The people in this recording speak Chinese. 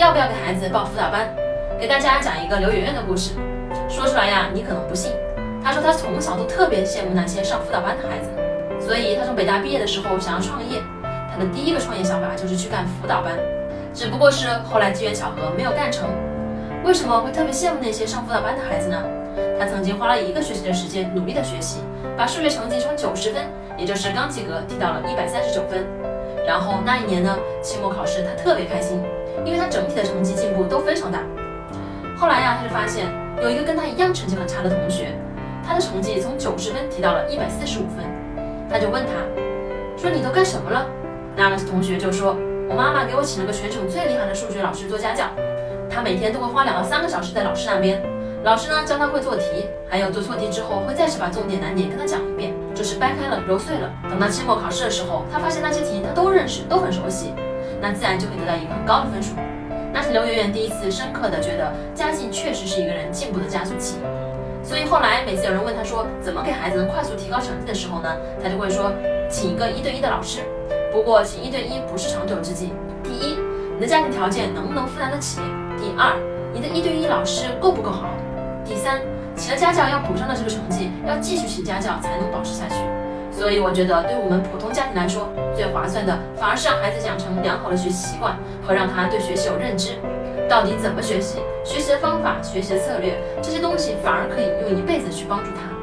要不要给孩子报辅导班？给大家讲一个刘媛媛的故事。说出来呀，你可能不信。她说她从小都特别羡慕那些上辅导班的孩子，所以她从北大毕业的时候想要创业。她的第一个创业想法就是去干辅导班，只不过是后来机缘巧合没有干成。为什么会特别羡慕那些上辅导班的孩子呢？她曾经花了一个学期的时间努力的学习，把数学成绩从九十分，也就是刚及格，提到了一百三十九分。然后那一年呢，期末考试她特别开心，因为他整体的成绩进步都非常大。后来呀，他就发现有一个跟他一样成绩很差的同学，他的成绩从九十分提到了一百四十五分。他就问他，说你都干什么了？那个同学就说，我妈妈给我请了个全省最厉害的数学老师做家教，他每天都会花两到三个小时在老师那边。老师呢教他会做题，还有做错题之后会再次把重点难点跟他讲一遍，就是掰开了揉碎了。等到期末考试的时候，他发现那些题他都认识，都很熟悉，那自然就会得到一个很高的分数。那是刘媛媛第一次深刻的觉得家境确实是一个人进步的加速器。所以后来每次有人问她说怎么给孩子能快速提高成绩的时候呢，她就会说请一个一对一的老师。不过请一对一不是长久之计。第一，你的家庭条件能不能负担得起？第二，你的一对一老师够不够好？第三，请了家教要补上的这个成绩，要继续请家教才能保持下去。所以我觉得，对我们普通家庭来说，最划算的反而是让孩子养成良好的学习习惯和让他对学习有认知。到底怎么学习？学习的方法、学习的策略，这些东西反而可以用一辈子去帮助他。